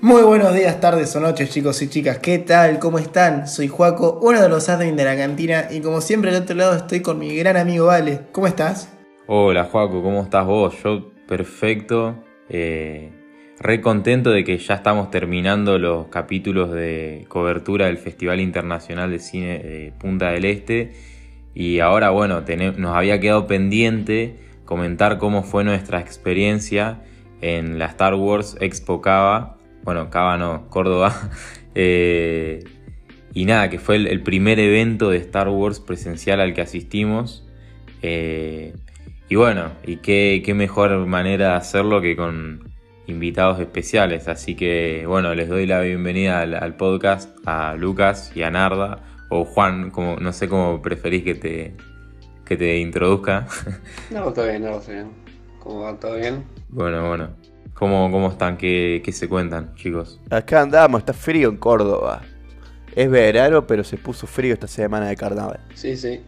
Muy buenos días, tardes o noches, chicos y chicas. ¿Qué tal? ¿Cómo están? Soy Juaco, uno de los admin de la cantina, y como siempre al otro lado estoy con mi gran amigo Vale. ¿Cómo estás? Hola, Juaco, ¿cómo estás vos? Yo perfecto. Eh, re contento de que ya estamos terminando los capítulos de cobertura del Festival Internacional de Cine de Punta del Este. Y ahora, bueno, nos había quedado pendiente comentar cómo fue nuestra experiencia en la Star Wars Expo Cava bueno, Cava no, Córdoba. Eh, y nada, que fue el, primer evento de Star Wars presencial al que asistimos. Eh, y bueno, y qué, mejor manera de hacerlo que con invitados especiales. Así que bueno, les doy la bienvenida al, podcast a Lucas y a Narda. O Juan, como, no sé cómo preferís que te, que te introduzca. No, está bien, no, está bien. ¿Cómo va? ¿Todo bien? Bueno, bueno. ¿Cómo, cómo están? ¿Qué, se cuentan, chicos? Acá andamos, está frío en Córdoba. Es verano, pero se puso frío esta semana de carnaval. Sí, sí.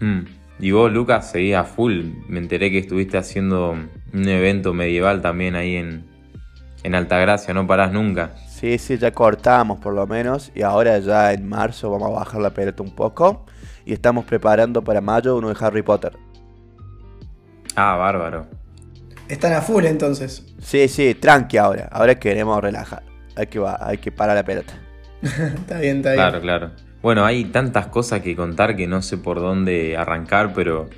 Mm. Y vos, Lucas, seguías full. Me enteré que estuviste haciendo un evento medieval también ahí en, en Altagracia, no parás nunca. Sí, sí, ya cortamos por lo menos. Y ahora ya en marzo vamos a bajar la pelota un poco. Y estamos preparando para mayo uno de Harry Potter. Ah, bárbaro. Están a full entonces. Sí, sí, tranqui ahora. Ahora queremos relajar. Hay que, hay que parar la pelota. está bien, está bien. Claro, claro. Bueno, hay tantas cosas que contar que no sé por dónde arrancar, pero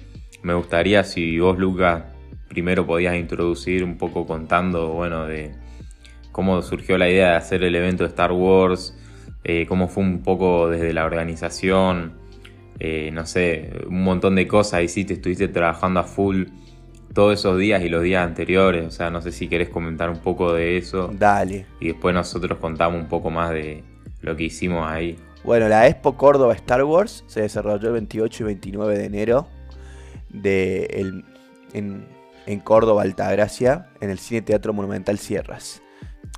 me gustaría si vos, Lucas, primero podías introducir un poco contando, bueno, de cómo surgió la idea de hacer el evento de Star Wars, eh, cómo fue un poco desde la organización, eh, no sé, un montón de cosas hiciste, estuviste trabajando a full todos esos días y los días anteriores. O sea, no sé si querés comentar un poco de eso. Dale. Y después nosotros contamos un poco más de lo que hicimos ahí. Bueno, la Expo Córdoba Star Wars se desarrolló el 28 y 29 de enero de en, en Córdoba, Altagracia, en el Cine Teatro Monumental Sierras.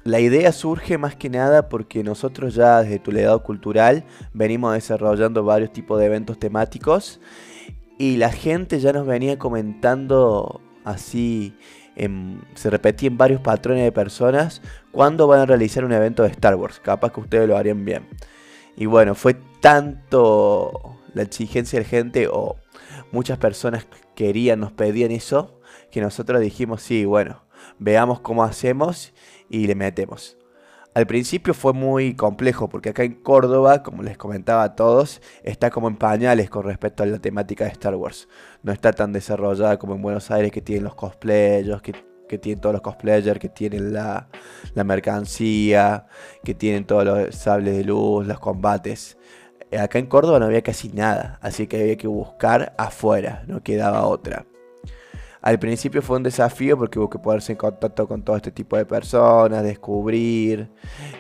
La idea surge más que nada porque nosotros ya desde tu legado cultural venimos desarrollando varios tipos de eventos temáticos y la gente ya nos venía comentando así, se repetía en varios patrones de personas, cuándo van a realizar un evento de Star Wars. Capaz que ustedes lo harían bien. Y bueno, fue tanto la exigencia de gente o muchas personas querían, nos pedían eso, que nosotros dijimos, sí, bueno, veamos cómo hacemos y le metemos. Al principio fue muy complejo porque acá en Córdoba, como les comentaba a todos, está como en pañales con respecto a la temática de Star Wars. No está tan desarrollada como en Buenos Aires que tienen los cosplayers, que, tienen todos los cosplayers, que tienen la, mercancía, que tienen todos los sables de luz, los combates. Eh, acá en Córdoba no había casi nada, así que había que buscar afuera, no quedaba otra. Al principio fue un desafío porque hubo que ponerse en contacto con todo este tipo de personas, descubrir,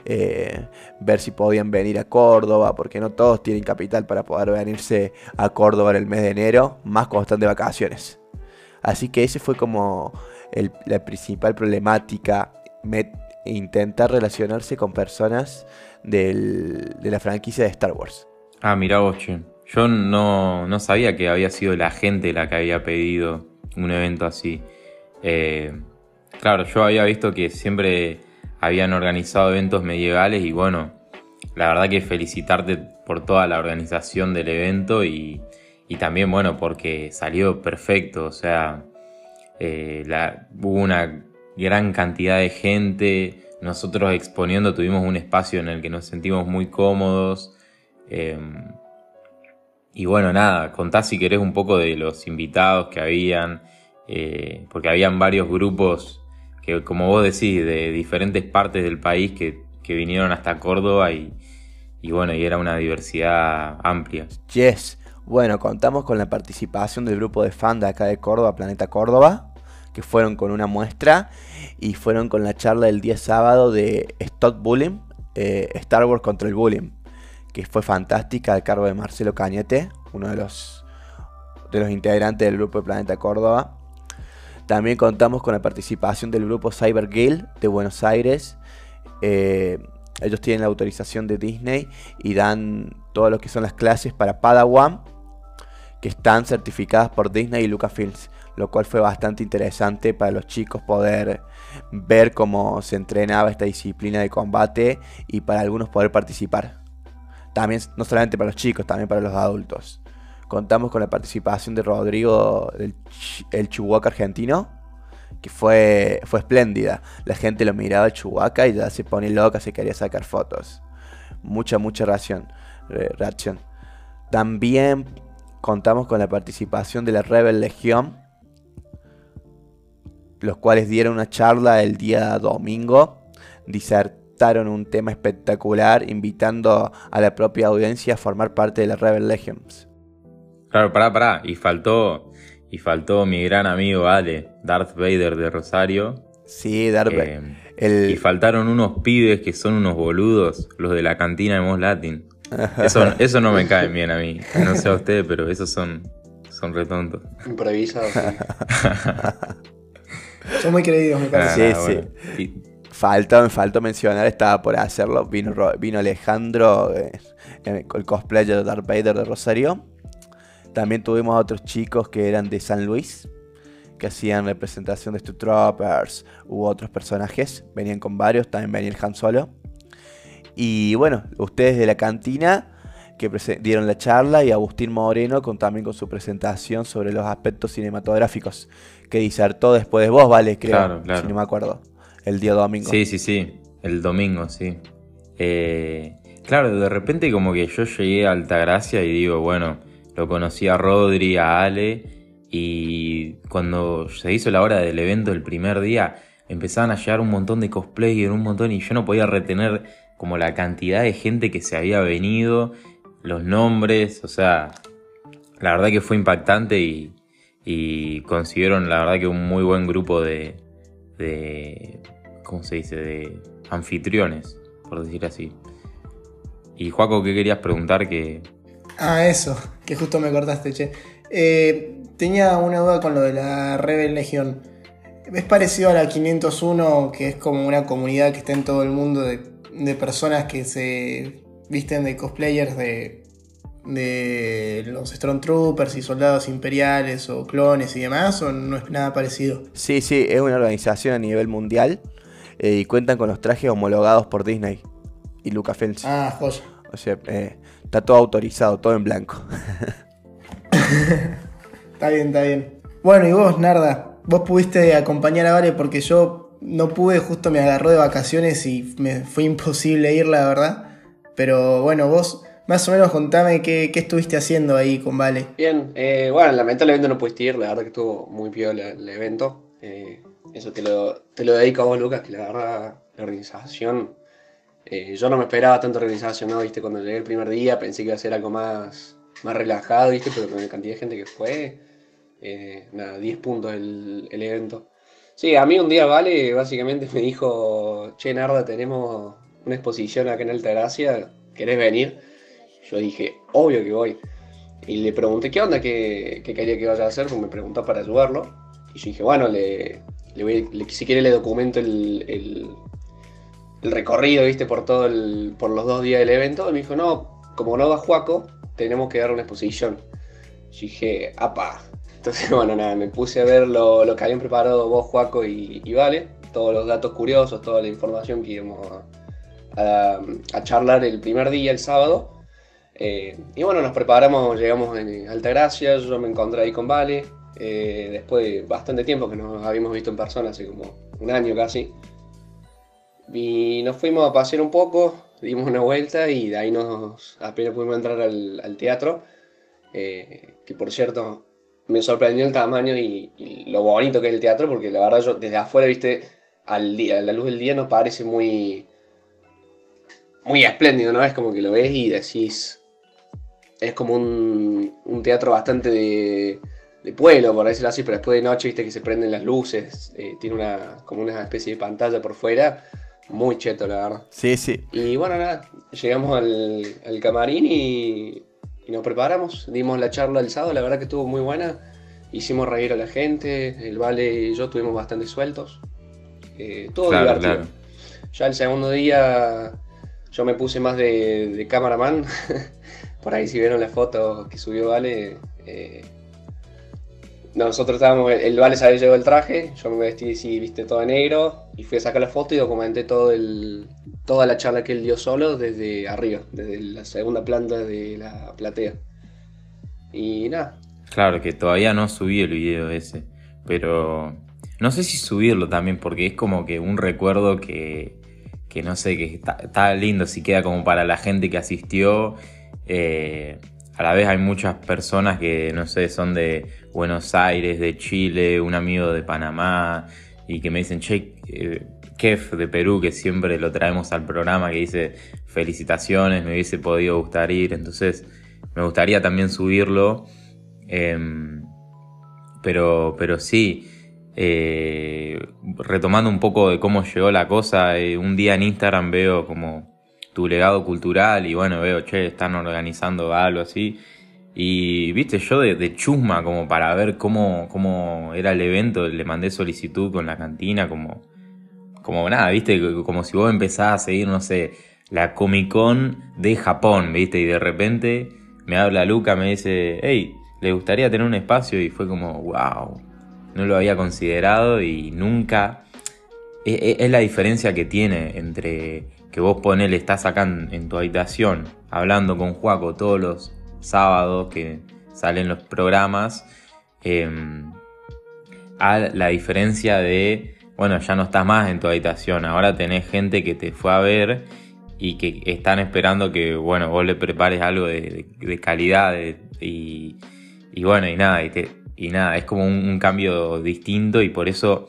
eh, ver si podían venir a Córdoba, porque no todos tienen capital para poder venirse a Córdoba en el mes de enero, más cuando están de vacaciones. Así que ese fue como la principal problemática, intentar relacionarse con personas de la franquicia de Star Wars. Ah, mira vos, Yo no, no sabía que había sido la gente la que había pedido un evento así. Eh, claro, yo había visto que siempre habían organizado eventos medievales y bueno, la verdad que felicitarte por toda la organización del evento y, también bueno, porque salió perfecto, o sea, eh, hubo una gran cantidad de gente, nosotros exponiendo tuvimos un espacio en el que nos sentimos muy cómodos. Eh, y bueno, nada, contá si querés un poco de los invitados que habían, eh, porque habían varios grupos que, como vos decís, de diferentes partes del país que, vinieron hasta Córdoba y, bueno, y era una diversidad amplia. Yes, bueno, contamos con la participación del grupo de fans de acá de Córdoba, Planeta Córdoba, que fueron con una muestra y fueron con la charla del día sábado de Stop Bullying, eh, Star Wars contra el Bullying que fue fantástica al cargo de Marcelo Cañete, uno de los, de los integrantes del grupo de Planeta Córdoba. También contamos con la participación del grupo Cyber Guild de Buenos Aires. Eh, ellos tienen la autorización de Disney y dan todo lo que son las clases para Padawan, que están certificadas por Disney y Lucasfilms. lo cual fue bastante interesante para los chicos poder ver cómo se entrenaba esta disciplina de combate y para algunos poder participar. También, no solamente para los chicos, también para los adultos. Contamos con la participación de Rodrigo, el, el Chihuahua argentino, que fue, fue espléndida. La gente lo miraba al Chihuahua y ya se pone loca, se quería sacar fotos. Mucha, mucha reacción. reacción. También contamos con la participación de la Rebel Legión, los cuales dieron una charla el día domingo, un tema espectacular, invitando a la propia audiencia a formar parte de la Rebel Legions. Claro, pará, pará, y faltó, y faltó mi gran amigo Ale, Darth Vader de Rosario. Sí, Darth eh, Vader. Y faltaron unos pibes que son unos boludos, los de la cantina de Mos Latin. Eso, eso no me cae bien a mí. No sé a ustedes, pero esos son, son retontos. Improvisados. Son muy creídos, me parece. Ah, sí, sí. Faltó, faltó mencionar, estaba por hacerlo. Vino, vino Alejandro, eh, el cosplayer de Darth Vader de Rosario. También tuvimos a otros chicos que eran de San Luis, que hacían representación de Troopers u otros personajes. Venían con varios, también venía el Han Solo. Y bueno, ustedes de la cantina que dieron la charla y Agustín Moreno con, también con su presentación sobre los aspectos cinematográficos que disertó después de vos, vale, creo, claro, claro. si no me acuerdo, el día domingo. Sí, sí, sí, el domingo, sí. Eh, claro, de repente como que yo llegué a Altagracia y digo, bueno, lo conocí a Rodri, a Ale, y cuando se hizo la hora del evento el primer día, empezaban a llegar un montón de cosplayers, un montón, y yo no podía retener como la cantidad de gente que se había venido, los nombres, o sea, la verdad que fue impactante y, consiguieron la verdad que un muy buen grupo de ¿cómo se dice? de anfitriones, por decir así. Y Juaco, ¿qué querías preguntar que Ah, eso, que justo me cortaste, che. Eh, tenía una duda con lo de la Rebel Legión. ¿Es parecido a la 501, que es como una comunidad que está en todo el mundo de, personas que se visten de cosplayers de, de los Stormtroopers y soldados imperiales o clones y demás? ¿O no es nada parecido? Sí, sí, es una organización a nivel mundial eh, y cuentan con los trajes homologados por Disney y Lucasfilm. Ah, joya. O sea, eh, Está todo autorizado, todo en blanco. está bien, está bien. Bueno, y vos, Narda, vos pudiste acompañar a Vale porque yo no pude, justo me agarró de vacaciones y me fue imposible ir, la verdad. Pero bueno, vos más o menos contame qué, estuviste haciendo ahí con Vale. Bien, eh, bueno, lamentablemente no pudiste ir, la verdad que estuvo muy piola el evento. Eh, eso te lo, te lo dedico a vos, Lucas, que la verdad la organización eh, yo no me esperaba tanto organización, ¿no? ¿Viste? Cuando llegué el primer día pensé que iba a ser algo más, más relajado, ¿viste? Pero con la cantidad de gente que fue, eh, nada, 10 puntos el, el, evento. Sí, a mí un día Vale básicamente me dijo, che Narda, tenemos una exposición acá en Altagracia, ¿querés venir? Yo dije, obvio que voy. Y le pregunté qué onda, qué, qué quería que vaya a hacer, porque me preguntó para ayudarlo. Y yo dije, bueno, le, si quiere le documento el, recorrido, viste, por todo el, por los dos días del evento. Y me dijo, no, como no va Juaco, tenemos que dar una exposición. Yo dije, apa. Entonces, bueno, nada, me puse a ver lo, lo que habían preparado vos, Juaco y, Vale, todos los datos curiosos, toda la información que íbamos a, charlar el primer día, el sábado. Eh, y bueno, nos preparamos, llegamos en Altagracia, yo me encontré ahí con Vale, eh, después de bastante tiempo que nos habíamos visto en persona, hace como un año casi. Y nos fuimos a pasear un poco, dimos una vuelta y de ahí nos apenas pudimos entrar al, teatro. Eh, que por cierto, me sorprendió el tamaño y, lo bonito que es el teatro, porque la verdad yo desde afuera, viste, al día, a la luz del día nos parece muy, muy espléndido, ¿no? Es como que lo ves y decís, es como un, un teatro bastante de, de, pueblo, por decirlo así, pero después de noche, viste, que se prenden las luces, eh, tiene una, como una especie de pantalla por fuera muy cheto, la verdad. Sí, sí. Y bueno, nada, llegamos al, camarín y, nos preparamos. Dimos la charla el sábado, la verdad que estuvo muy buena. Hicimos reír a la gente, el Vale y yo estuvimos bastante sueltos. Eh, todo divertido. Ya el segundo día yo me puse más de, de cameraman. Por ahí si vieron la foto que subió Vale, eh, nosotros estábamos, el Vale se había llevado el traje, yo me vestí así, viste, todo de negro, y fui a sacar la foto y documenté todo el, toda la charla que él dio solo desde arriba, desde la segunda planta de la platea. Y nada. Claro, que todavía no subí el video ese, pero no sé si subirlo también, porque es como que un recuerdo que, que no sé, que está, lindo, si queda como para la gente que asistió. Eh, a la vez hay muchas personas que, no sé, son de Buenos Aires, de Chile, un amigo de Panamá, y que me dicen, che, eh, Kef de Perú, que siempre lo traemos al programa, que dice, felicitaciones, me hubiese podido gustar ir, entonces me gustaría también subirlo, em, pero, pero sí, eh, retomando un poco de cómo llegó la cosa, eh, un día en Instagram veo como tu legado cultural y bueno, veo, che, están organizando algo así. Y viste, yo de, chusma como para ver cómo, cómo era el evento, le mandé solicitud con la cantina, como, como nada, viste, como si vos empezás a seguir, no sé, la Comic Con de Japón, viste, y de repente me habla Luca, me dice, hey, le gustaría tener un espacio y fue como, wow, no lo había considerado y nunca... Es, e, es la diferencia que tiene entre que vos ponele, estás acá en, tu habitación hablando con Juaco todos los sábados que salen los programas, em, a la diferencia de, bueno, ya no estás más en tu habitación, ahora tenés gente que te fue a ver y que están esperando que, bueno, vos le prepares algo de, calidad y, bueno, y nada, y, nada, es como un, cambio distinto y por eso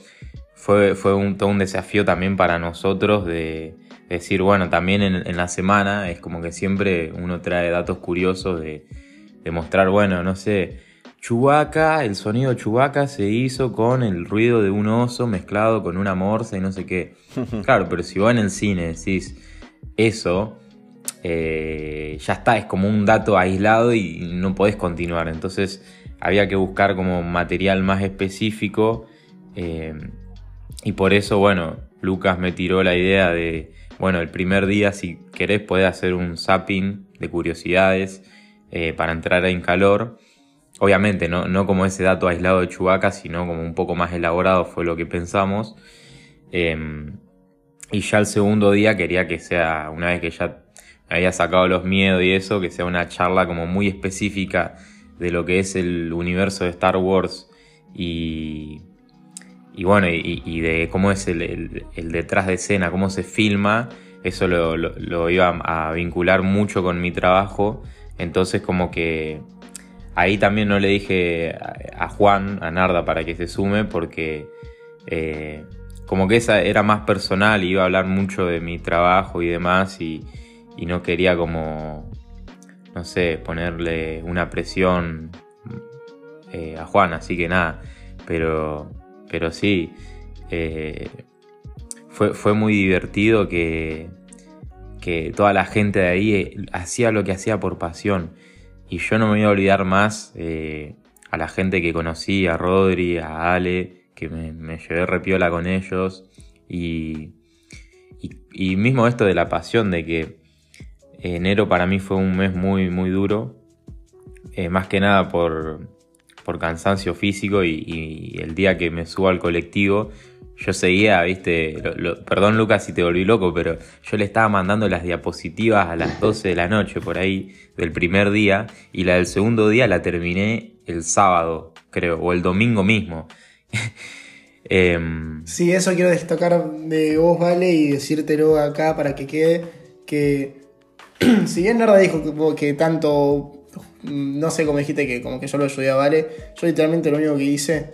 fue, fue un, todo un desafío también para nosotros de decir, bueno, también en, la semana es como que siempre uno trae datos curiosos de, mostrar, bueno, no sé, Chubaca, el sonido Chubaca se hizo con el ruido de un oso mezclado con una morsa y no sé qué. Claro, pero si vos en el cine decís eso, eh, ya está, es como un dato aislado y no podés continuar. Entonces había que buscar como material más específico eh, y por eso, bueno, Lucas me tiró la idea de bueno, el primer día, si querés, podés hacer un zapping de curiosidades eh, para entrar en calor. Obviamente, no, como ese dato aislado de Chubaca, sino como un poco más elaborado fue lo que pensamos. Em, y ya el segundo día quería que sea, una vez que ya me había sacado los miedos y eso, que sea una charla como muy específica de lo que es el universo de Star Wars y, y bueno, y, de cómo es el, detrás de escena, cómo se filma, eso lo, iba a vincular mucho con mi trabajo. Entonces como que ahí también no le dije a, Juan, a Narda, para que se sume, porque eh, como que esa era más personal, iba a hablar mucho de mi trabajo y demás, y, no quería como, no sé, ponerle una presión eh, a Juan, así que nada, pero pero sí, eh, fue, muy divertido que, que toda la gente de ahí eh, hacía lo que hacía por pasión. Y yo no me voy a olvidar más eh, a la gente que conocí, a Rodri, a Ale, que me, llevé repiola con ellos. Y, y, mismo esto de la pasión, de que enero para mí fue un mes muy, muy duro. más que nada por, por cansancio físico y, el día que me subo al colectivo, yo seguía, viste, perdón Lucas si te volví loco, pero yo le estaba mandando las diapositivas a las 12 de la noche por ahí del primer día y la del segundo día la terminé el sábado, creo, o el domingo mismo. Em, sí, eso quiero destacar de vos, Vale, y decírtelo acá para que quede que si bien Narda dijo que tanto no sé cómo dijiste que como que yo lo ayudé a Vale. Yo literalmente lo único que hice,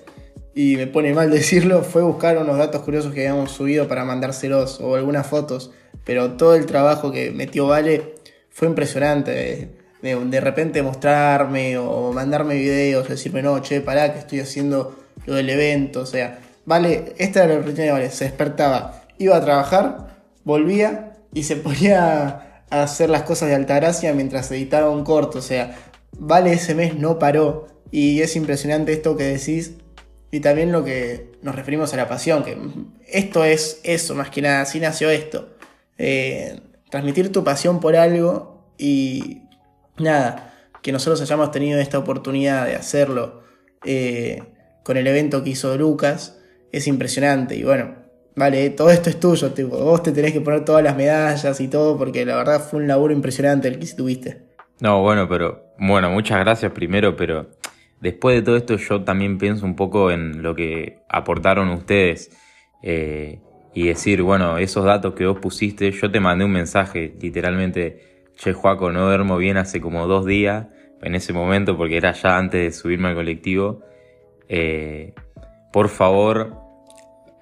y me pone mal decirlo, fue buscar unos datos curiosos que habíamos subido para mandárselos o algunas fotos. Pero todo el trabajo que metió Vale fue impresionante. De, repente mostrarme o mandarme videos, decirme, no, che, pará, que estoy haciendo lo del evento. O sea, Vale, esta era la rutina de Vale. Se despertaba, iba a trabajar, volvía y se ponía a hacer las cosas de Altagracia mientras editaba un corto. O sea, Vale ese mes no paró. Y es impresionante esto que decís. Y también lo que nos referimos a la pasión, que esto es eso, más que nada, así nació esto. Eh, transmitir tu pasión por algo y nada, que nosotros hayamos tenido esta oportunidad de hacerlo. Eh, con el evento que hizo Lucas, es impresionante. Y bueno, vale, todo esto es tuyo, tipo, vos te tenés que poner todas las medallas y todo, porque la verdad fue un laburo impresionante el que tuviste. No, bueno, pero, bueno, muchas gracias primero, pero después de todo esto yo también pienso un poco en lo que aportaron ustedes. Eh, y decir, bueno, esos datos que vos pusiste, yo te mandé un mensaje, literalmente, che, Juaco, no duermo bien hace como dos días, en ese momento, porque era ya antes de subirme al colectivo. Eh, por favor,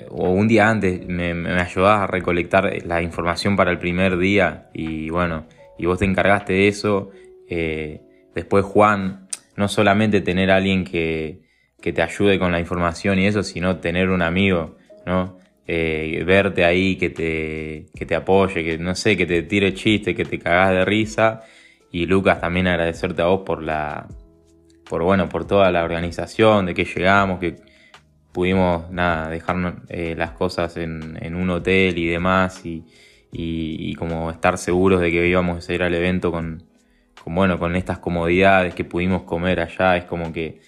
o un día antes, me, me ayudás a recolectar la información para el primer día, y bueno, y vos te encargaste de eso. Eh, después, Juan, no solamente tener a alguien que, que te ayude con la información y eso, sino tener un amigo, ¿no? Eh, verte ahí, que te, que te apoye, que no sé, que te tire chiste, que te cagás de risa. Y Lucas, también agradecerte a vos por la, por bueno, por toda la organización, de que llegamos, que pudimos, nada, dejarnos eh, las cosas en, un hotel y demás, y, y, y, como estar seguros de que íbamos a ir al evento con, con bueno, con estas comodidades que pudimos comer allá, es como que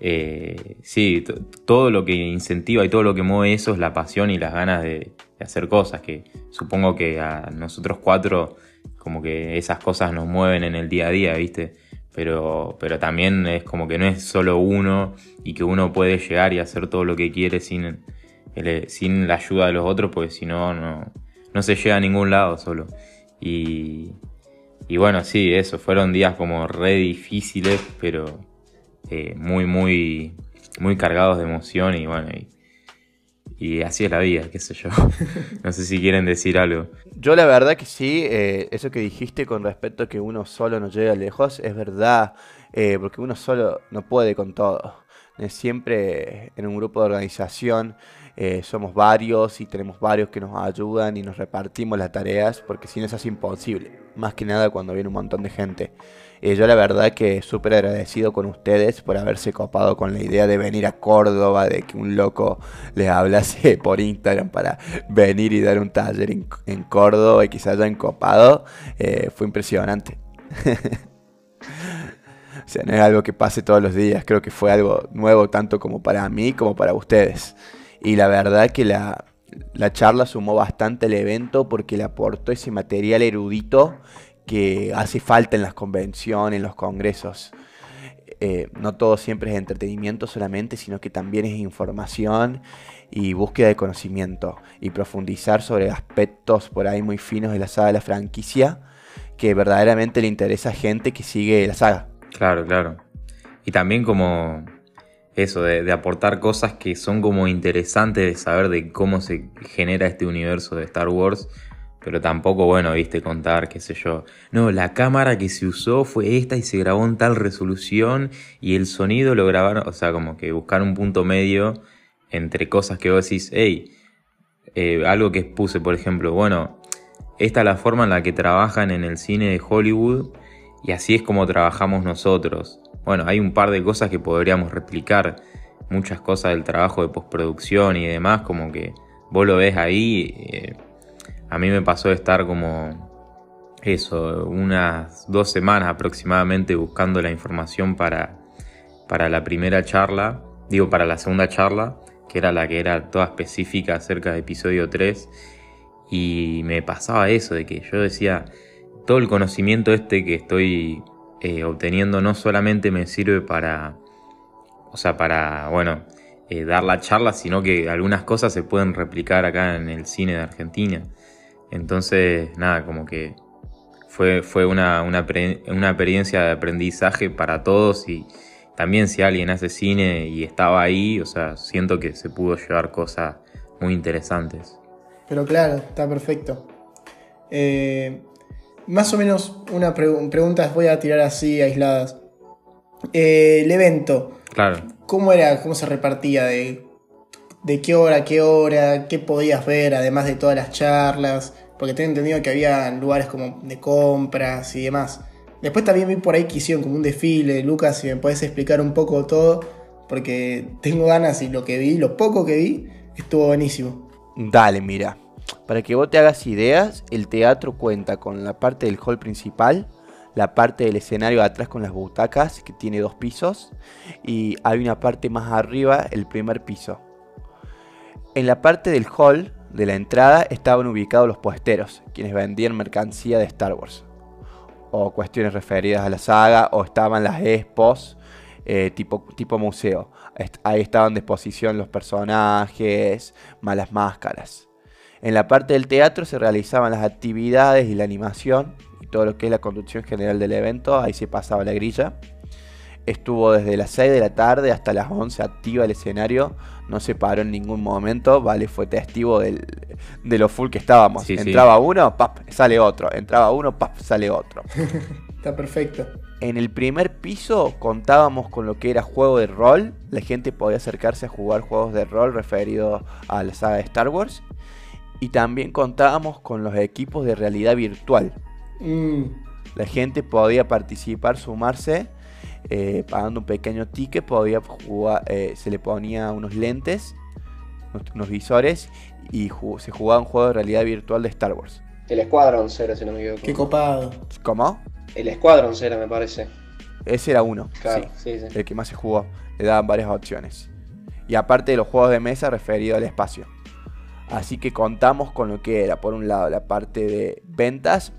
eh, sí, todo lo que incentiva y todo lo que mueve eso es la pasión y las ganas de, hacer cosas, que supongo que a nosotros cuatro como que esas cosas nos mueven en el día a día, ¿viste? Pero, pero también es como que no es solo uno y que uno puede llegar y hacer todo lo que quiere sin, el, sin la ayuda de los otros, porque si no, no, no se llega a ningún lado solo. Y, y bueno, sí, eso, fueron días como re difíciles, pero eh, muy, muy, muy cargados de emoción y bueno, y, y, así es la vida, qué sé yo. no sé si quieren decir algo. Yo la verdad que sí, eh, eso que dijiste con respecto a que uno solo no llega lejos, es verdad, eh, porque uno solo no puede con todo. Siempre en un grupo de organización eh, somos varios y tenemos varios que nos ayudan y nos repartimos las tareas, porque si no eso es imposible, más que nada cuando viene un montón de gente. Eh, yo la verdad que súper agradecido con ustedes por haberse copado con la idea de venir a Córdoba, de que un loco les hablase por Instagram para venir y dar un taller en, Córdoba y se hayan copado. Eh, fue impresionante. o sea, no es algo que pase todos los días, creo que fue algo nuevo tanto como para mí como para ustedes. Y la verdad que la, la charla sumó bastante al evento porque le aportó ese material erudito que hace falta en las convenciones, en los congresos. Eh, no todo siempre es entretenimiento solamente, sino que también es información y búsqueda de conocimiento y profundizar sobre aspectos por ahí muy finos de la saga de la franquicia que verdaderamente le interesa a gente que sigue la saga. Claro, claro. Y también como eso, de, aportar cosas que son como interesantes de saber de cómo se genera este universo de Star Wars pero tampoco, bueno, viste, contar, qué sé yo. No, la cámara que se usó fue esta y se grabó en tal resolución y el sonido lo grabaron, o sea, como que buscar un punto medio entre cosas que vos decís, hey, eh, algo que puse, por ejemplo, bueno, esta es la forma en la que trabajan en el cine de Hollywood y así es como trabajamos nosotros. Bueno, hay un par de cosas que podríamos replicar, muchas cosas del trabajo de postproducción y demás, como que vos lo ves ahí. Eh, a mí me pasó de estar como eso, unas dos semanas aproximadamente buscando la información para, para la primera charla, digo para la segunda charla, que era la que era toda específica acerca de episodio 3, y me pasaba eso, de que yo decía, todo el conocimiento este que estoy eh, obteniendo no solamente me sirve para, o sea, para, bueno, eh, dar la charla, sino que algunas cosas se pueden replicar acá en el cine de Argentina. Entonces, nada, como que fue, fue una, una, experiencia de aprendizaje para todos y también si alguien hace cine y estaba ahí, o sea, siento que se pudo llevar cosas muy interesantes. Pero claro, está perfecto. Eh, más o menos una pre pregunta voy a tirar así, aisladas. Eh, el evento. Claro. ¿Cómo era? ¿Cómo se repartía? ¿De de qué hora a qué hora, qué podías ver, además de todas las charlas, porque tengo entendido que había lugares como de compras y demás. Después también vi por ahí que hicieron como un desfile, Lucas, si me puedes explicar un poco todo, porque tengo ganas y lo que vi, lo poco que vi, estuvo buenísimo. Dale, mira. Para que vos te hagas ideas, el teatro cuenta con la parte del hall principal, la parte del escenario atrás con las butacas, que tiene dos pisos, y hay una parte más arriba, el primer piso. En la parte del hall de la entrada estaban ubicados los puesteros, quienes vendían mercancía de Star Wars, o cuestiones referidas a la saga, o estaban las expos, eh, tipo, tipo museo. Ahí estaban de exposición los personajes, malas máscaras. En la parte del teatro se realizaban las actividades y la animación y todo lo que es la conducción general del evento. Ahí se pasaba la grilla. Estuvo desde las 6 de la tarde hasta las 11 activa el escenario. No se paró en ningún momento. Vale, fue testigo de lo full que estábamos. Entraba uno, pap, sale otro. Entraba uno, pap, sale otro. Está perfecto. En el primer piso contábamos con lo que era juego de rol. La gente podía acercarse a jugar juegos de rol referidos a la saga de Star Wars. Y también contábamos con los equipos de realidad virtual. Mm. La gente podía participar, sumarse, eh, pagando un pequeño ticket, podía jugar, eh, se le ponía unos lentes, unos visores y se jugaba un juego de realidad virtual de Star Wars. El Squadron era, si no me equivoco. Qué copado. ¿Cómo? El Squadron era, me parece. Ese era uno, claro, sí, sí, el que más se jugó. Le daban varias opciones. Y aparte de los juegos de mesa referidos al espacio. Así que contamos con lo que era, por un lado, la parte de ventas,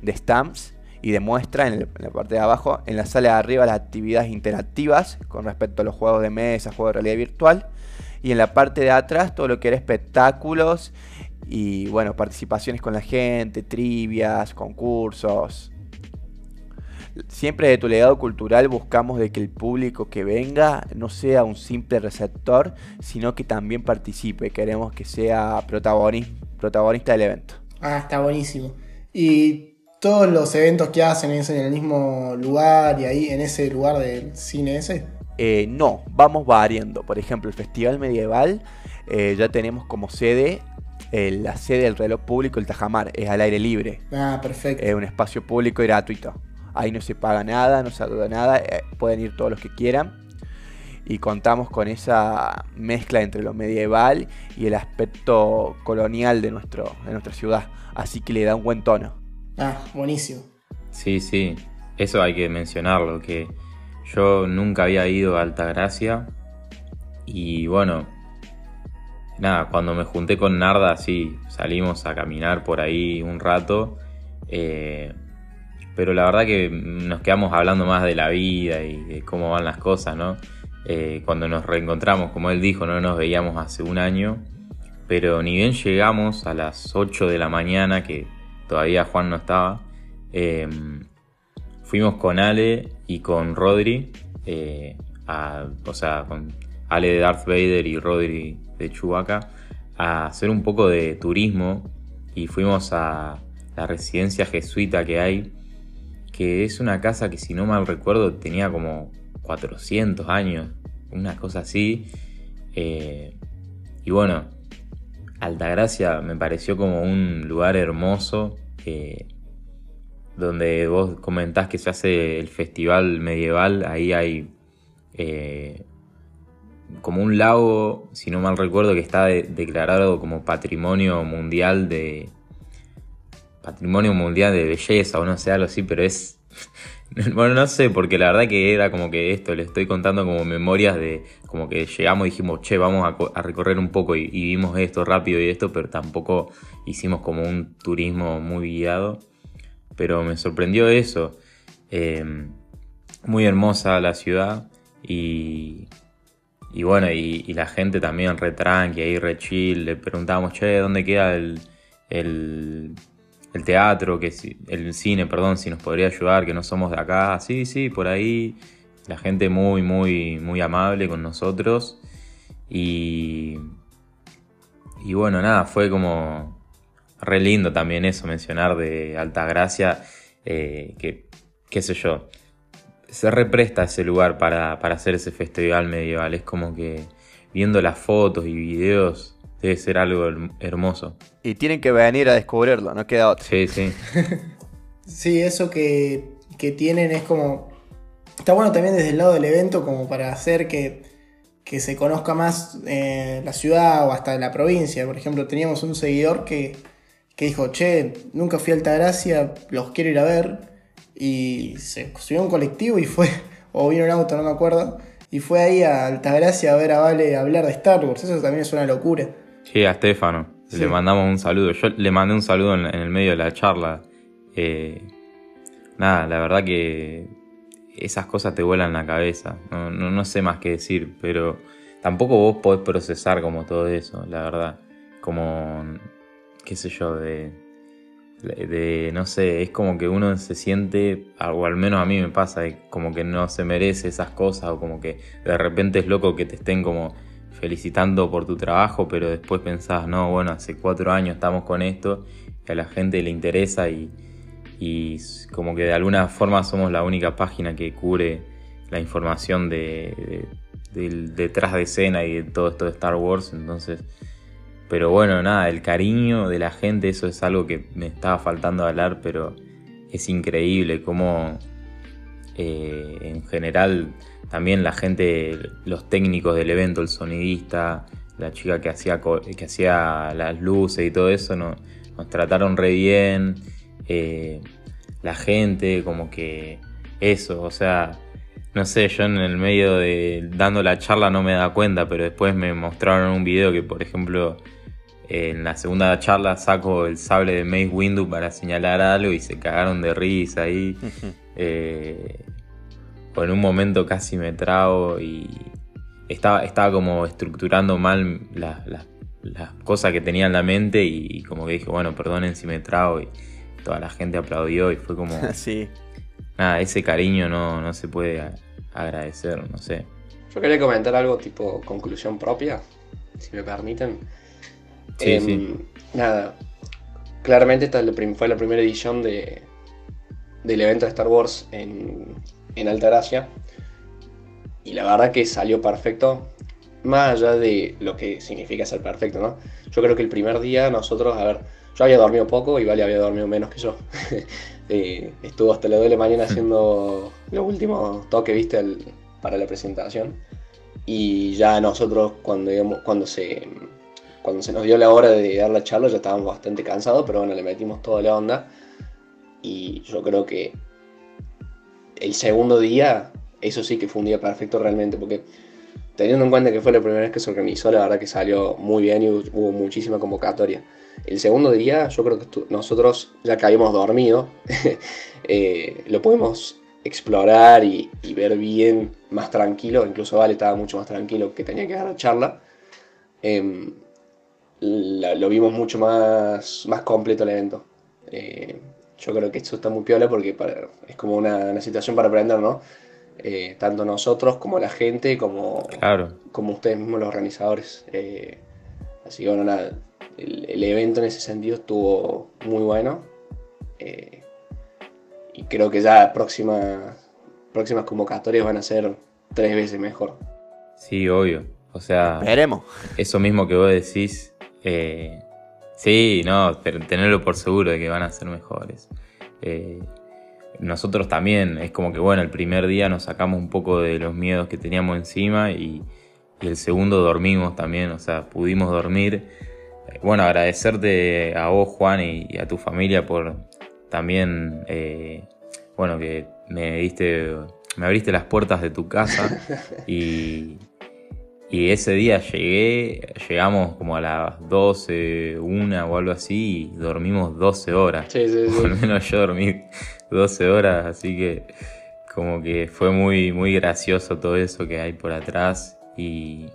de stamps y de muestra en, la parte de abajo. En la sala de arriba las actividades interactivas con respecto a los juegos de mesa, juegos de realidad virtual. Y en la parte de atrás todo lo que era espectáculos y bueno, participaciones con la gente, trivias, concursos. Siempre de tu legado cultural buscamos de que el público que venga no sea un simple receptor, sino que también participe. Queremos que sea protagonista del evento. Ah, está buenísimo. Y todos los eventos que hacen es en el mismo lugar y ahí en ese lugar del cine ese. Eh, no, vamos variando. Por ejemplo, el Festival Medieval eh, ya tenemos como sede eh, la sede del reloj público, el Tajamar, es al aire libre. Ah, perfecto. Es un espacio público y gratuito. Ahí no se paga nada, no se ayuda nada, eh, pueden ir todos los que quieran. Y contamos con esa mezcla entre lo medieval y el aspecto colonial de, nuestro, de nuestra ciudad. Así que le da un buen tono. Ah, buenísimo. Sí, sí, eso hay que mencionarlo, que yo nunca había ido a Altagracia y bueno, nada, cuando me junté con Narda, sí, salimos a caminar por ahí un rato. Eh, pero la verdad que nos quedamos hablando más de la vida y de cómo van las cosas, ¿no? Eh, cuando nos reencontramos, como él dijo, no nos veíamos hace un año, pero ni bien llegamos a las 8 de la mañana, que todavía Juan no estaba, em, fuimos con Ale y con Rodri, eh, o sea, con Ale de Darth Vader y Rodri de Chewbacca, a hacer un poco de turismo y fuimos a la residencia jesuita que hay que es una casa que si no mal recuerdo tenía como 400 años, una cosa así. Eh, y bueno, Altagracia me pareció como un lugar hermoso, eh, donde vos comentás que se hace el festival medieval, ahí hay eh, como un lago, si no mal recuerdo, que está declarado como patrimonio mundial de, patrimonio mundial de belleza o no sé, algo así, pero es... Bueno, no sé, porque la verdad que era como que esto, le estoy contando como memorias de como que llegamos y dijimos, che, vamos a, recorrer un poco y, vimos esto rápido y esto, pero tampoco hicimos como un turismo muy guiado. Pero me sorprendió eso. Em, muy hermosa la ciudad y, y bueno, y, la gente también re tranqui, ahí re chill. Le preguntábamos, che, ¿dónde queda el el teatro, que el cine, perdón, si nos podría ayudar, que no somos de acá. Sí, sí, por ahí. La gente muy, muy, muy amable con nosotros. Y, y bueno, nada, fue como re lindo también eso, mencionar de Altagracia, eh, que, qué sé yo, se represta ese lugar para, para hacer ese festival medieval. Es como que viendo las fotos y videos Debe ser algo hermoso. Y tienen que venir a descubrirlo, no queda otro. Sí, sí. sí, eso que, tienen es como... Está bueno también desde el lado del evento como para hacer que, se conozca más eh, la ciudad o hasta la provincia. Por ejemplo, teníamos un seguidor que, que dijo, che, nunca fui a Altagracia, los quiero ir a ver. y se subió a un colectivo y fue, o vino un auto, no me acuerdo, y fue ahí a Altagracia a ver a Vale hablar de Star Wars. Eso también es una locura. Sí, a Estefano. Sí. Le mandamos un saludo. Yo le mandé un saludo en, en el medio de la charla. Eh, nada, la verdad que esas cosas te vuelan la cabeza. No, no, no sé más qué decir, pero tampoco vos podés procesar como todo eso, la verdad. Como, qué sé yo, de, de, no sé, es como que uno se siente, o al menos a mí me pasa, como que no se merece esas cosas, o como que de repente es loco que te estén como felicitando por tu trabajo, pero después pensás, no, bueno, hace cuatro años estamos con esto, y a la gente le interesa y, como que de alguna forma somos la única página que cubre la información de, detrás de escena y de todo esto de Star Wars, entonces... Pero bueno, nada, el cariño de la gente, eso es algo que me estaba faltando hablar, pero es increíble cómo eh, en general también la gente, los técnicos del evento, el sonidista, la chica que hacía, que hacía las luces y todo eso, no- nos trataron re bien. eh, la gente, como que eso, o sea, no sé, yo en el medio de dando la charla no me da cuenta, pero después me mostraron un video que, por ejemplo, en la segunda charla saco el sable de Mace Windu para señalar algo y se cagaron de risa ahí. Eh, o en un momento casi me trago y estaba, estaba como estructurando mal las, las cosas que tenía en la mente y como que dije, bueno, perdonen si me trago y toda la gente aplaudió y fue como, sí. nada, ese cariño no, no se puede a- agradecer, no sé. Yo quería comentar algo tipo conclusión propia, si me permiten. Sí, Em, sí. Nada, claramente esta la fue la primera edición de, del evento de Star Wars en, en Altagracia. Y la verdad que salió perfecto, más allá de lo que significa ser perfecto, ¿no? Yo creo que el primer día nosotros, a ver, yo había dormido poco y Vale había dormido menos que yo. Eh, estuvo hasta las 2 de la mañana haciendo los últimos toques, viste, al- para la presentación. Y ya nosotros cuando, cuando, se, cuando se nos dio la hora de dar la charla ya estábamos bastante cansados, pero bueno, le metimos toda la onda. Y yo creo que el segundo día, eso sí que fue un día perfecto realmente, porque teniendo en cuenta que fue la primera vez que se organizó, la verdad que salió muy bien y hubo- muchísima convocatoria. El segundo día, yo creo que nosotros, ya que habíamos dormido, eh, lo pudimos explorar y, ver bien más tranquilo. Incluso Vale estaba mucho más tranquilo que tenía que dar la charla. Em, lo vimos mucho más, más completo el evento. Eh, yo creo que esto está muy piola porque para- es como una, una situación para aprender, ¿no? Eh, tanto nosotros como la gente, como, Claro, como ustedes mismos los organizadores. Eh, así que bueno, nada, el, el evento en ese sentido estuvo muy bueno. Eh, y creo que ya próximas, próximas convocatorias van a ser tres veces mejor. sí, obvio. O sea, Veremos. eso mismo que vos decís, eh, sí, no, tenerlo por seguro de que van a ser mejores. Eh, nosotros también, es como que bueno, el primer día nos sacamos un poco de los miedos que teníamos encima y, y el segundo dormimos también, o sea, pudimos dormir. Eh, Bueno, agradecerte a vos, Juan, y, y a tu familia por también, eh, bueno, que me diste, me abriste las puertas de tu casa y, y ese día llegué, llegamos como a las 12, una o algo así, y dormimos 12 horas. Sí, sí, sí. Al menos yo dormí 12 horas, así que como que fue muy, muy gracioso todo eso que hay por atrás y,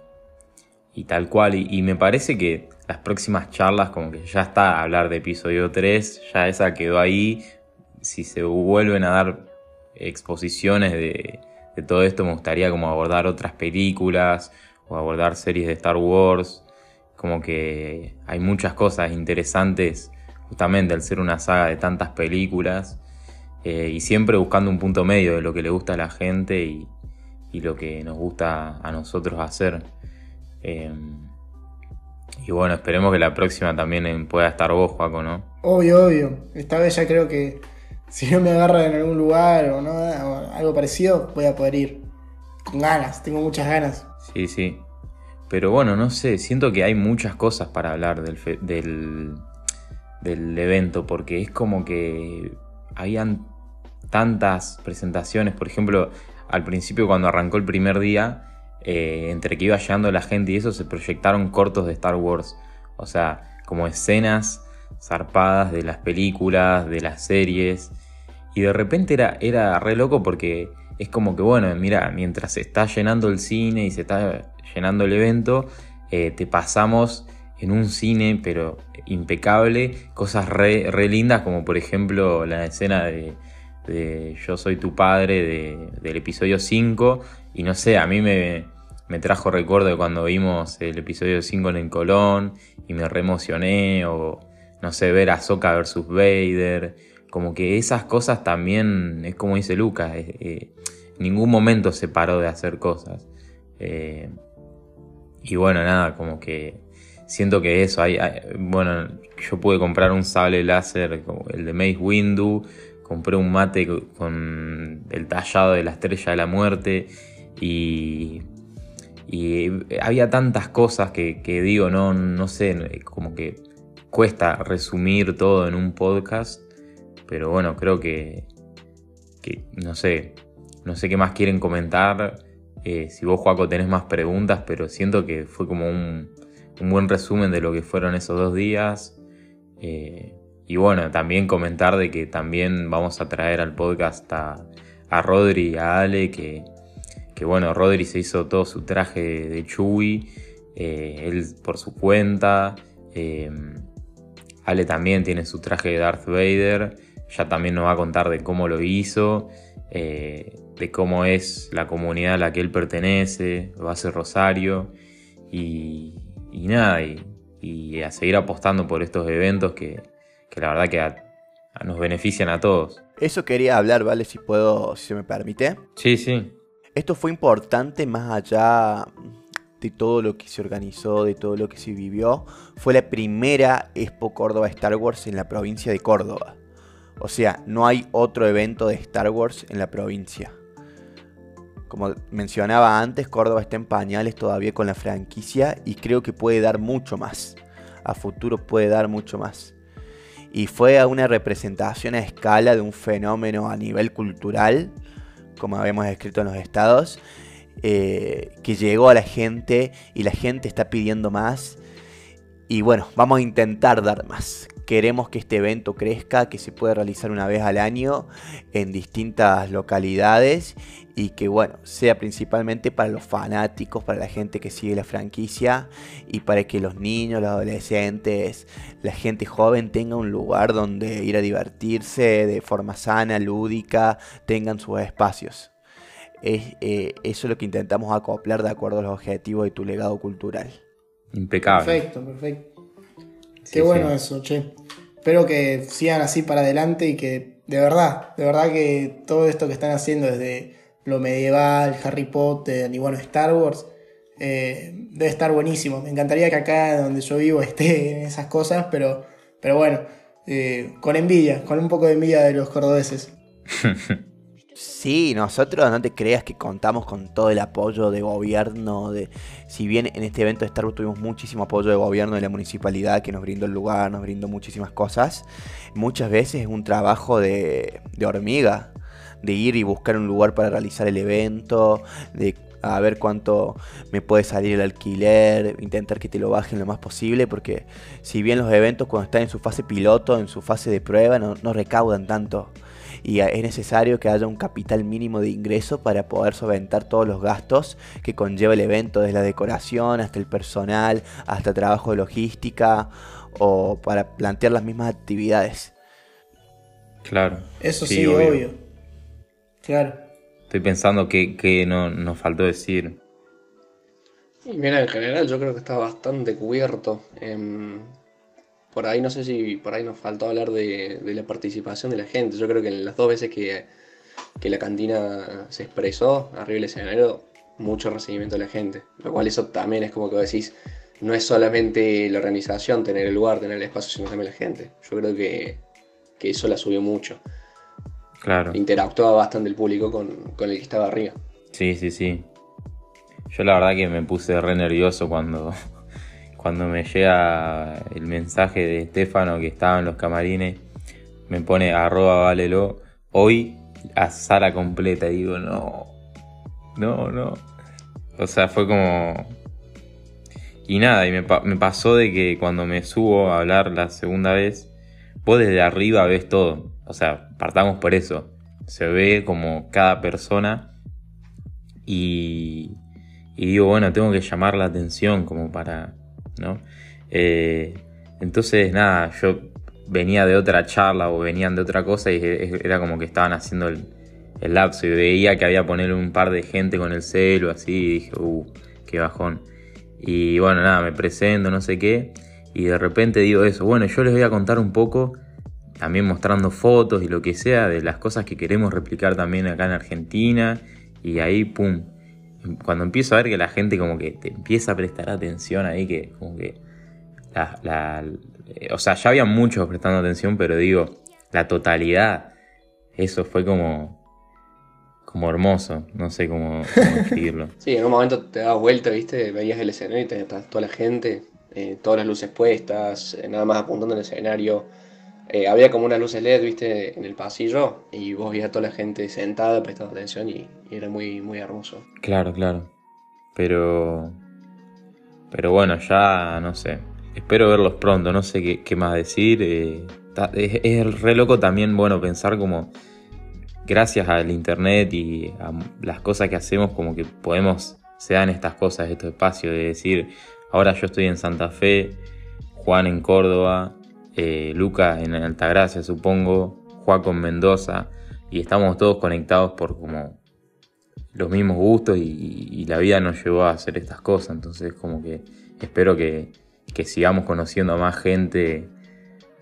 y tal cual. Y, y me parece que las próximas charlas, como que ya está hablar de episodio 3, ya esa quedó ahí. Si se vuelven a dar exposiciones de, de todo esto, me gustaría como abordar otras películas o abordar series de Star Wars. Como que hay muchas cosas interesantes justamente al ser una saga de tantas películas eh, y siempre buscando un punto medio de lo que le gusta a la gente y, lo que nos gusta a nosotros hacer. Eh, y bueno, esperemos que la próxima también eh, pueda estar vos, Juaco, ¿no? Obvio, obvio. Esta vez ya creo que si no me agarra en algún lugar o, no, o algo parecido, voy a poder ir. Con ganas, tengo muchas ganas. Sí, sí. Pero bueno, no sé, siento que hay muchas cosas para hablar del, fe- del, del evento, porque es como que habían tantas presentaciones. Por ejemplo, al principio cuando arrancó el primer día, eh, entre que iba llegando la gente y eso, se proyectaron cortos de Star Wars. O sea, como escenas zarpadas de las películas, de las series. Y de repente era, era re loco porque es como que, bueno, mira, mientras se está llenando el cine y se está llenando el evento, eh, te pasamos en un cine, pero impecable, cosas re, lindas, como por ejemplo la escena de, Yo soy tu padre del episodio 5, y no sé, a mí me, me trajo recuerdo de cuando vimos el episodio 5 en el Colón, y me re emocioné, o no sé, ver a Soka versus Vader, como que esas cosas también, es como dice Lucas, eh, eh, en ningún momento se paró de hacer cosas. Eh, y bueno, nada, como que siento que eso, hay, bueno, yo pude comprar un sable láser, el de Mace Windu, compré un mate con el tallado de la estrella de la muerte y, y había tantas cosas que, que, digo, no, no sé, como que cuesta resumir todo en un podcast, pero bueno, creo que, que no sé, no sé qué más quieren comentar. Eh, si vos, Juaco, tenés más preguntas, pero siento que fue como un, buen resumen de lo que fueron esos dos días. Eh, y bueno, también comentar de que también vamos a traer al podcast a, Rodri y a Ale, que, que, bueno, Rodri se hizo todo su traje de Chewie, eh, él por su cuenta. Ale también tiene su traje de Darth Vader, ya también nos va a contar de cómo lo hizo de cómo es la comunidad a la que él pertenece, base Rosario, y, nada, y, a seguir apostando por estos eventos que, la verdad que nos benefician a todos. Eso quería hablar, ¿vale? Si puedo, si se me permite. Sí, sí. Esto fue importante más allá de todo lo que se organizó, de todo lo que se vivió. Fue la primera Expo Córdoba Star Wars en la provincia de Córdoba. O sea, no hay otro evento de Star Wars en la provincia. Como mencionaba antes, Córdoba está en pañales todavía con la franquicia y creo que puede dar mucho más. A futuro puede dar mucho más. Y fue una representación a escala de un fenómeno a nivel cultural, como habíamos escrito en los estados, eh, que llegó a la gente y la gente está pidiendo más. Y bueno, vamos a intentar dar más. Queremos que este evento crezca, que se pueda realizar una vez al año en distintas localidades y que bueno, sea principalmente para los fanáticos, para la gente que sigue la franquicia y para que los niños, los adolescentes, la gente joven tenga un lugar donde ir a divertirse de forma sana, lúdica, tengan sus espacios. Es, eh, eso es lo que intentamos acoplar de acuerdo a los objetivos de tu legado cultural. Impecable. Perfecto, perfecto. Qué bueno eso, che. Espero que sigan así para adelante y que de verdad, de verdad que todo esto que están haciendo desde lo medieval, Harry Potter y bueno, Star Wars, eh, debe estar buenísimo. Me encantaría que acá donde yo vivo esté en esas cosas, pero, pero bueno, eh, con envidia, con un poco de envidia de los cordobeses. Sí, nosotros no te creas que contamos con todo el apoyo de gobierno. De, si bien en este evento de Star Wars tuvimos muchísimo apoyo de gobierno de la municipalidad que nos brindó el lugar, nos brindó muchísimas cosas, muchas veces es un trabajo de, de hormiga, de ir y buscar un lugar para realizar el evento, de a ver cuánto me puede salir el alquiler, intentar que te lo bajen lo más posible, porque si bien los eventos cuando están en su fase piloto, en su fase de prueba, no recaudan tanto y es necesario que haya un capital mínimo de ingreso para poder solventar todos los gastos que conlleva el evento, desde la decoración hasta el personal, hasta trabajo de logística o para plantear las mismas actividades. Claro. Eso sí, obvio. Claro. Estoy pensando que, no, nos faltó decir. Mira, en general yo creo que está bastante cubierto. Em, por ahí no sé si por ahí nos faltó hablar de, la participación de la gente. Yo creo que en las dos veces que, la cantina se expresó arriba del escenario, mucho recibimiento de la gente. Lo cual eso también es como que decís, no es solamente la organización, tener el lugar, tener el espacio, sino también la gente. Yo creo que, eso la subió mucho. Claro. Interactuaba bastante el público con, con el que estaba arriba. Sí, sí, sí. Yo la verdad que me puse re nervioso cuando cuando me llega el mensaje de Estefano que estaba en los camarines, me pone arroba valelo hoy a sala completa. Y digo, no, no, no. O sea, fue como... Y nada, y me, pasó de que cuando me subo a hablar la segunda vez, vos desde arriba ves todo. O sea, partamos por eso. Se ve como cada persona y, y digo, bueno, tengo que llamar la atención como para, Eh, entonces, nada, yo venía de otra charla o venían de otra cosa y era como que estaban haciendo el, el lapso y veía que había poner un par de gente con el celo así y dije, uh, qué bajón. Y bueno, nada, me presento, no sé qué, y de repente digo eso, bueno, yo les voy a contar un poco, también mostrando fotos y lo que sea, de las cosas que queremos replicar también acá en Argentina, y ahí, pum, cuando empiezo a ver que la gente como que te empieza a prestar atención ahí, que como que la, o sea, ya había muchos prestando atención, pero digo, la totalidad, eso fue como, como hermoso, no sé cómo, decirlo. sí, en un momento te das vuelta, viste, veías el escenario y te toda la gente, eh, todas las luces puestas, eh, nada más apuntando el escenario. Eh, había como unas luces LED, viste, en el pasillo y vos veías a toda la gente sentada prestando atención y, era muy, muy hermoso. Claro, claro. Pero... Pero bueno, ya no sé. Espero verlos pronto, no sé qué, más decir. Eh, es, es, re loco también, bueno, pensar como gracias al internet y a las cosas que hacemos, como que podemos, se dan estas cosas, estos espacios de decir, ahora yo estoy en Santa Fe, Juan en Córdoba, eh, Luca en Altagracia, supongo, Juan con Mendoza, y estamos todos conectados por como los mismos gustos y, la vida nos llevó a hacer estas cosas, entonces como que espero que, sigamos conociendo a más gente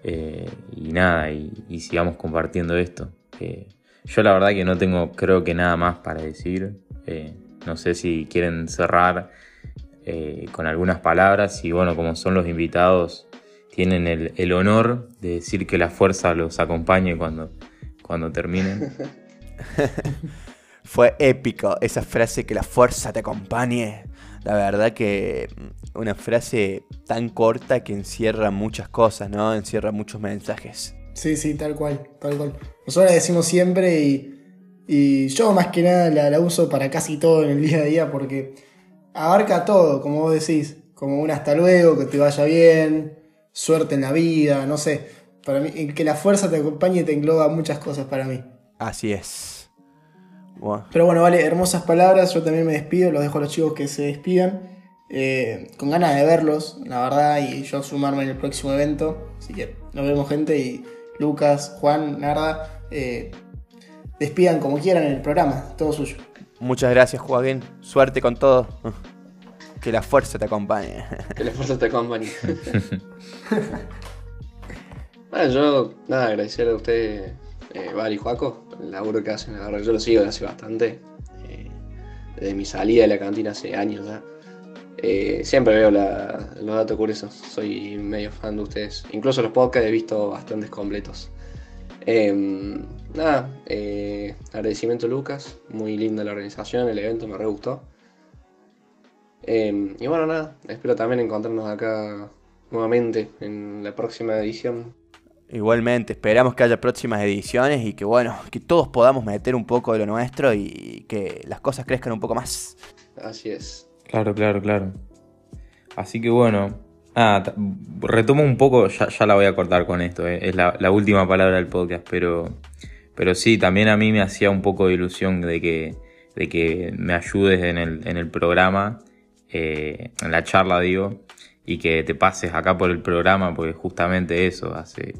eh, y nada, y, sigamos compartiendo esto. yo la verdad que no tengo creo que nada más para decir, eh, no sé si quieren cerrar con algunas palabras y bueno, como son los invitados, tienen el, honor de decir que la fuerza los acompañe cuando, cuando terminen. Fue épico esa frase que la fuerza te acompañe. La verdad que mm, una frase tan corta que encierra muchas cosas, ¿no? Encierra muchos mensajes. Sí, sí, tal cual, tal cual. Nosotros la decimos siempre y, yo más que nada la, la, uso para casi todo en el día a día porque abarca todo, como vos decís. Como un hasta luego, que te vaya bien, suerte en la vida, no sé. Para mí, que la fuerza te acompañe te engloba muchas cosas para mí. Así es. Pero bueno, vale, hermosas palabras. Yo también me despido, los dejo a los chicos que se despidan. Eh, con ganas de verlos, la verdad, y yo sumarme en el próximo evento. Así que nos vemos, gente. Y Lucas, Juan, Narda, eh, despidan como quieran en el programa, todo suyo. Muchas gracias, Joaquín. Suerte con todo. Que la fuerza te acompañe. Que la fuerza te acompañe. bueno, yo, nada, agradecer a usted, eh, Val y Juaco, el laburo que hacen. Yo lo sigo desde hace bastante. Eh, desde mi salida de la cantina hace años ya. Eh, siempre veo los datos curiosos. Soy medio fan de ustedes. Incluso los podcasts he visto bastantes completos. Em, nada, eh, agradecimiento Lucas. Muy linda la organización, el evento me re gustó. Em, y bueno, nada, espero también encontrarnos acá nuevamente en la próxima edición. Igualmente, esperamos que haya próximas ediciones y que bueno, que todos podamos meter un poco de lo nuestro y que las cosas crezcan un poco más. Así es. Claro, claro, claro. Así que bueno, retomo un poco, ya, la voy a cortar con esto, eh, es la, última palabra del podcast, pero, pero sí, también a mí me hacía un poco de ilusión de que, de que me ayudes en el, en el programa eh, en la charla digo, y que te pases acá por el programa, porque justamente eso, hace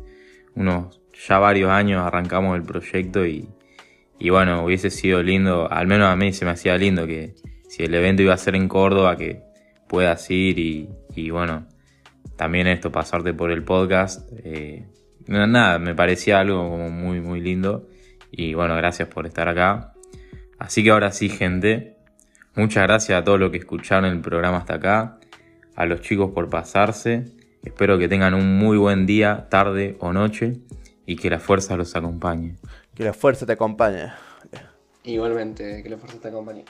unos ya varios años arrancamos el proyecto y, y bueno, hubiese sido lindo, al menos a mí se me hacía lindo que si el evento iba a ser en Córdoba, que puedas ir y, y bueno, también esto, pasarte por el podcast. Eh, nada, me parecía algo como muy, muy lindo. Y bueno, gracias por estar acá. Así que ahora sí, gente, Muchas gracias a todos los que escucharon el programa hasta acá, a los chicos por pasarse. Espero que tengan un muy buen día, tarde o noche y que la fuerza los acompañe. Que la fuerza te acompañe. Igualmente, que la fuerza te acompañe.